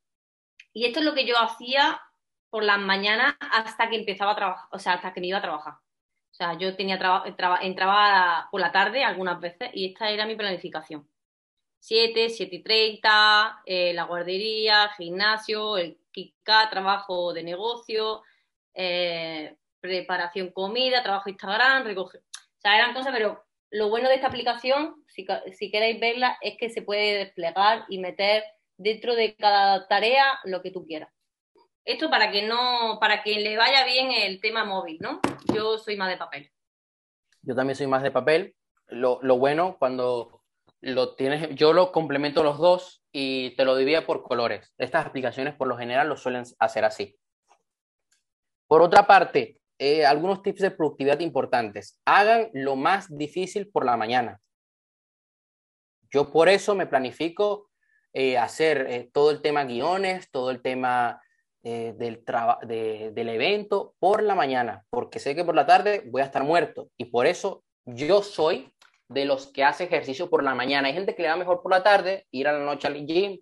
y esto es lo que yo hacía por las mañanas hasta que empezaba a trabajar, o sea, hasta que me iba a trabajar. O sea, yo tenía entraba por la tarde algunas veces y esta era mi planificación. 7, 7 y 30, eh, la guardería, gimnasio, el KICA, trabajo de negocio, eh, preparación comida, trabajo Instagram, recoger, o sea, eran cosas, pero lo bueno de esta aplicación, si, queréis verla, es que se puede desplegar y meter dentro de cada tarea lo que tú quieras. Esto para que no, para que le vaya bien el tema móvil, ¿no? Yo soy más de papel. Yo también soy más de papel. Lo, lo bueno cuando lo tienes, yo lo complemento los dos y te lo divido por colores. Estas aplicaciones por lo general lo suelen hacer así. Por otra parte, eh, algunos tips de productividad importantes. Hagan lo más difícil por la mañana. Yo por eso me planifico eh, hacer eh, todo el tema guiones, todo el tema del, del evento por la mañana, porque sé que por la tarde voy a estar muerto. Y por eso yo soy de los que hace ejercicio por la mañana. Hay gente que le da mejor por la tarde, ir a la noche al gym.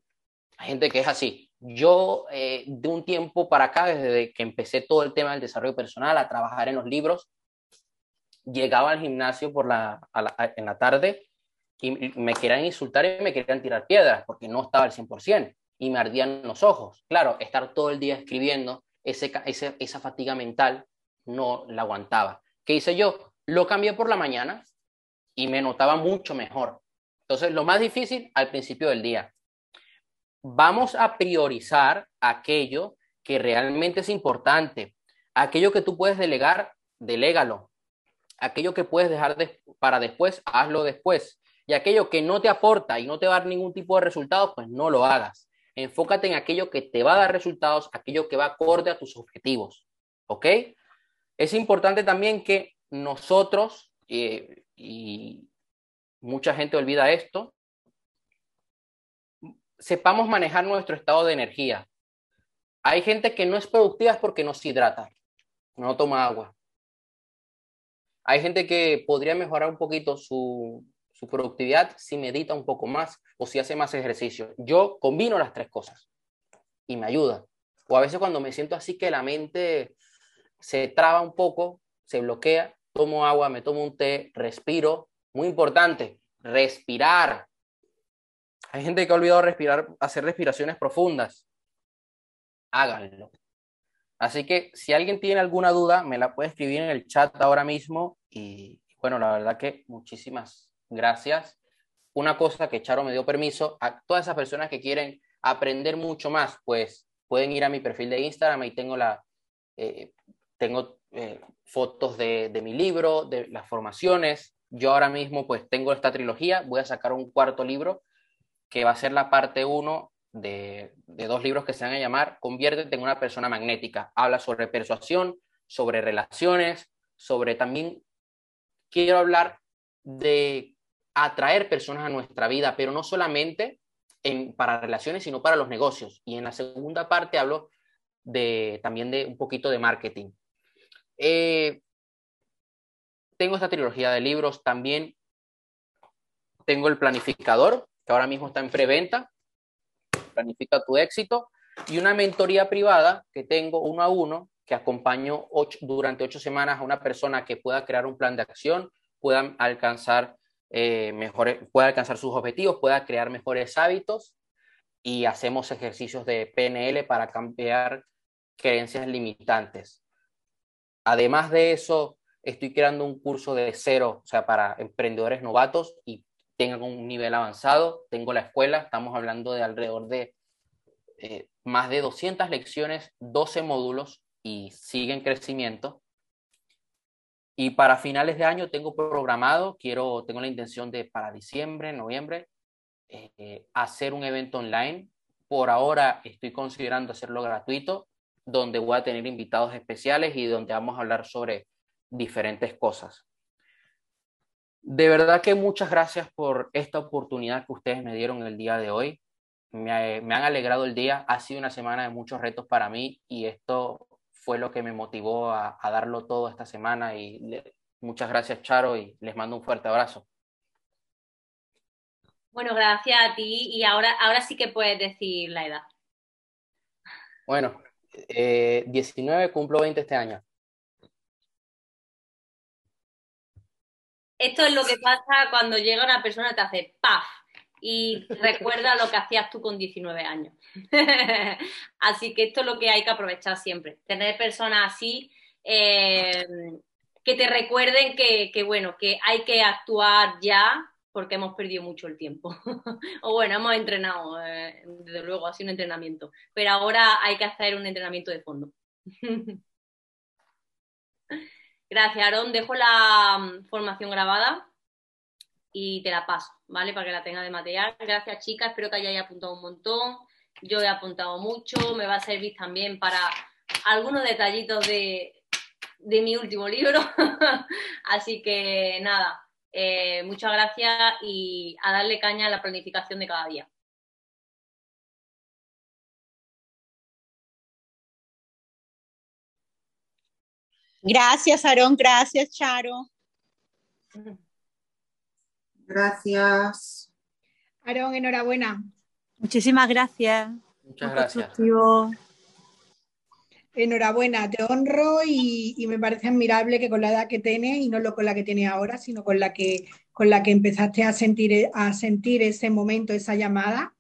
Hay gente que es así. Yo, eh, de un tiempo para acá, desde que empecé todo el tema del desarrollo personal, a trabajar en los libros, llegaba al gimnasio por la, en la tarde y me querían insultar y me querían tirar piedras porque no estaba al 100% y me ardían los ojos. Claro, estar todo el día escribiendo, ese, esa fatiga mental no la aguantaba. ¿Qué hice yo? Lo cambié por la mañana y me notaba mucho mejor. Entonces, lo más difícil al principio del día vamos a priorizar aquello que realmente es importante. Aquello que tú puedes delegar, delégalo. Aquello que puedes dejar para después, hazlo después. Y aquello que no te aporta y no te va a dar ningún tipo de resultados, pues no lo hagas. Enfócate en aquello que te va a dar resultados, aquello que va acorde a tus objetivos. ¿Ok? Es importante también que nosotros, eh, y mucha gente olvida esto, sepamos manejar nuestro estado de energía. Hay gente que no es productiva porque no se hidrata, no toma agua. Hay gente que podría mejorar un poquito su, su productividad si medita un poco más o si hace más ejercicio. Yo combino las tres cosas y me ayuda. O a veces cuando me siento así que la mente se traba un poco, se bloquea, tomo agua, me tomo un té, respiro. Muy importante, respirar. Hay gente que ha olvidado respirar, hacer respiraciones profundas. Háganlo. Así que si alguien tiene alguna duda, me la puede escribir en el chat ahora mismo. Y bueno, la verdad que muchísimas gracias. Una cosa que Charo me dio permiso, a todas esas personas que quieren aprender mucho más, pues pueden ir a mi perfil de Instagram, y tengo la, eh, tengo eh, fotos de, mi libro, de las formaciones. Yo ahora mismo pues tengo esta trilogía, voy a sacar un cuarto libro que va a ser la parte uno de, de dos libros que se van a llamar Conviértete en una persona magnética. Habla sobre persuasión, sobre relaciones, sobre también quiero hablar de atraer personas a nuestra vida, pero no solamente en, para relaciones, sino para los negocios. Y en la segunda parte hablo de, también de un poquito de marketing. Eh, tengo esta trilogía de libros, también. Tengo el planificador, que ahora mismo está en preventa, planifica tu éxito, y una mentoría privada que tengo uno a uno, que acompaño durante ocho semanas a una persona que pueda crear un plan de acción, pueda alcanzar, eh, mejores, pueda alcanzar sus objetivos, pueda crear mejores hábitos. Y hacemos ejercicios de PNL para cambiar creencias limitantes. Además de eso, estoy creando un curso de cero, o sea, para emprendedores novatos y tengan un nivel avanzado. Tengo la escuela, estamos hablando de alrededor de eh, más de 200 lecciones, 12 módulos y sigue en crecimiento. Y para finales de año tengo programado, quiero, tengo la intención de para diciembre, noviembre, eh, hacer un evento online. Por ahora estoy considerando hacerlo gratuito donde voy a tener invitados especiales y donde vamos a hablar sobre diferentes cosas. De verdad que muchas gracias por esta oportunidad que ustedes me dieron el día de hoy. Me, han alegrado el día. Ha sido una semana de muchos retos para mí y esto fue lo que me motivó a, darlo todo esta semana. Y muchas gracias, Charo, y les mando un fuerte abrazo. Bueno, gracias a ti y ahora, ahora sí que puedes decir la edad. Bueno, 19, eh, cumplo 20 este año. Esto es lo que pasa cuando llega una persona y te hace ¡paf! y <laughs> recuerda lo que hacías tú con 19 años. <laughs> así que esto es lo que hay que aprovechar siempre, tener personas así eh, que te recuerden que, que, bueno, que hay que actuar ya porque hemos perdido mucho el tiempo. <laughs> o bueno, hemos entrenado, eh, desde luego, ha sido un entrenamiento. Pero ahora hay que hacer un entrenamiento de fondo. <laughs> Gracias, Aaron. Dejo la mm, formación grabada y te la paso, ¿vale? Para que la tenga de material. Gracias, chicas. Espero que hayáis apuntado un montón. Yo he apuntado mucho. Me va a servir también para algunos detallitos de, de mi último libro. <laughs> Así que nada, eh, muchas gracias y a darle caña a la planificación de cada día. Gracias, Aarón. Gracias, Charo. Gracias. Aarón, enhorabuena. Muchísimas gracias. Muchas gracias enhorabuena, te honro y, me parece admirable que con la edad que tienes, y no lo con la que tienes ahora, sino con la que, con la que empezaste a sentir, a sentir ese momento, esa llamada.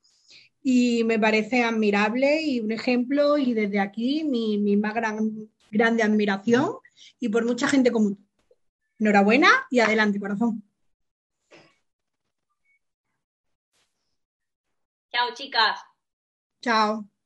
Y me parece admirable y un ejemplo, y desde aquí mi, mi más gran, grande admiración y por mucha gente como tú. Enhorabuena y adelante, corazón. Chao, chicas. Chao.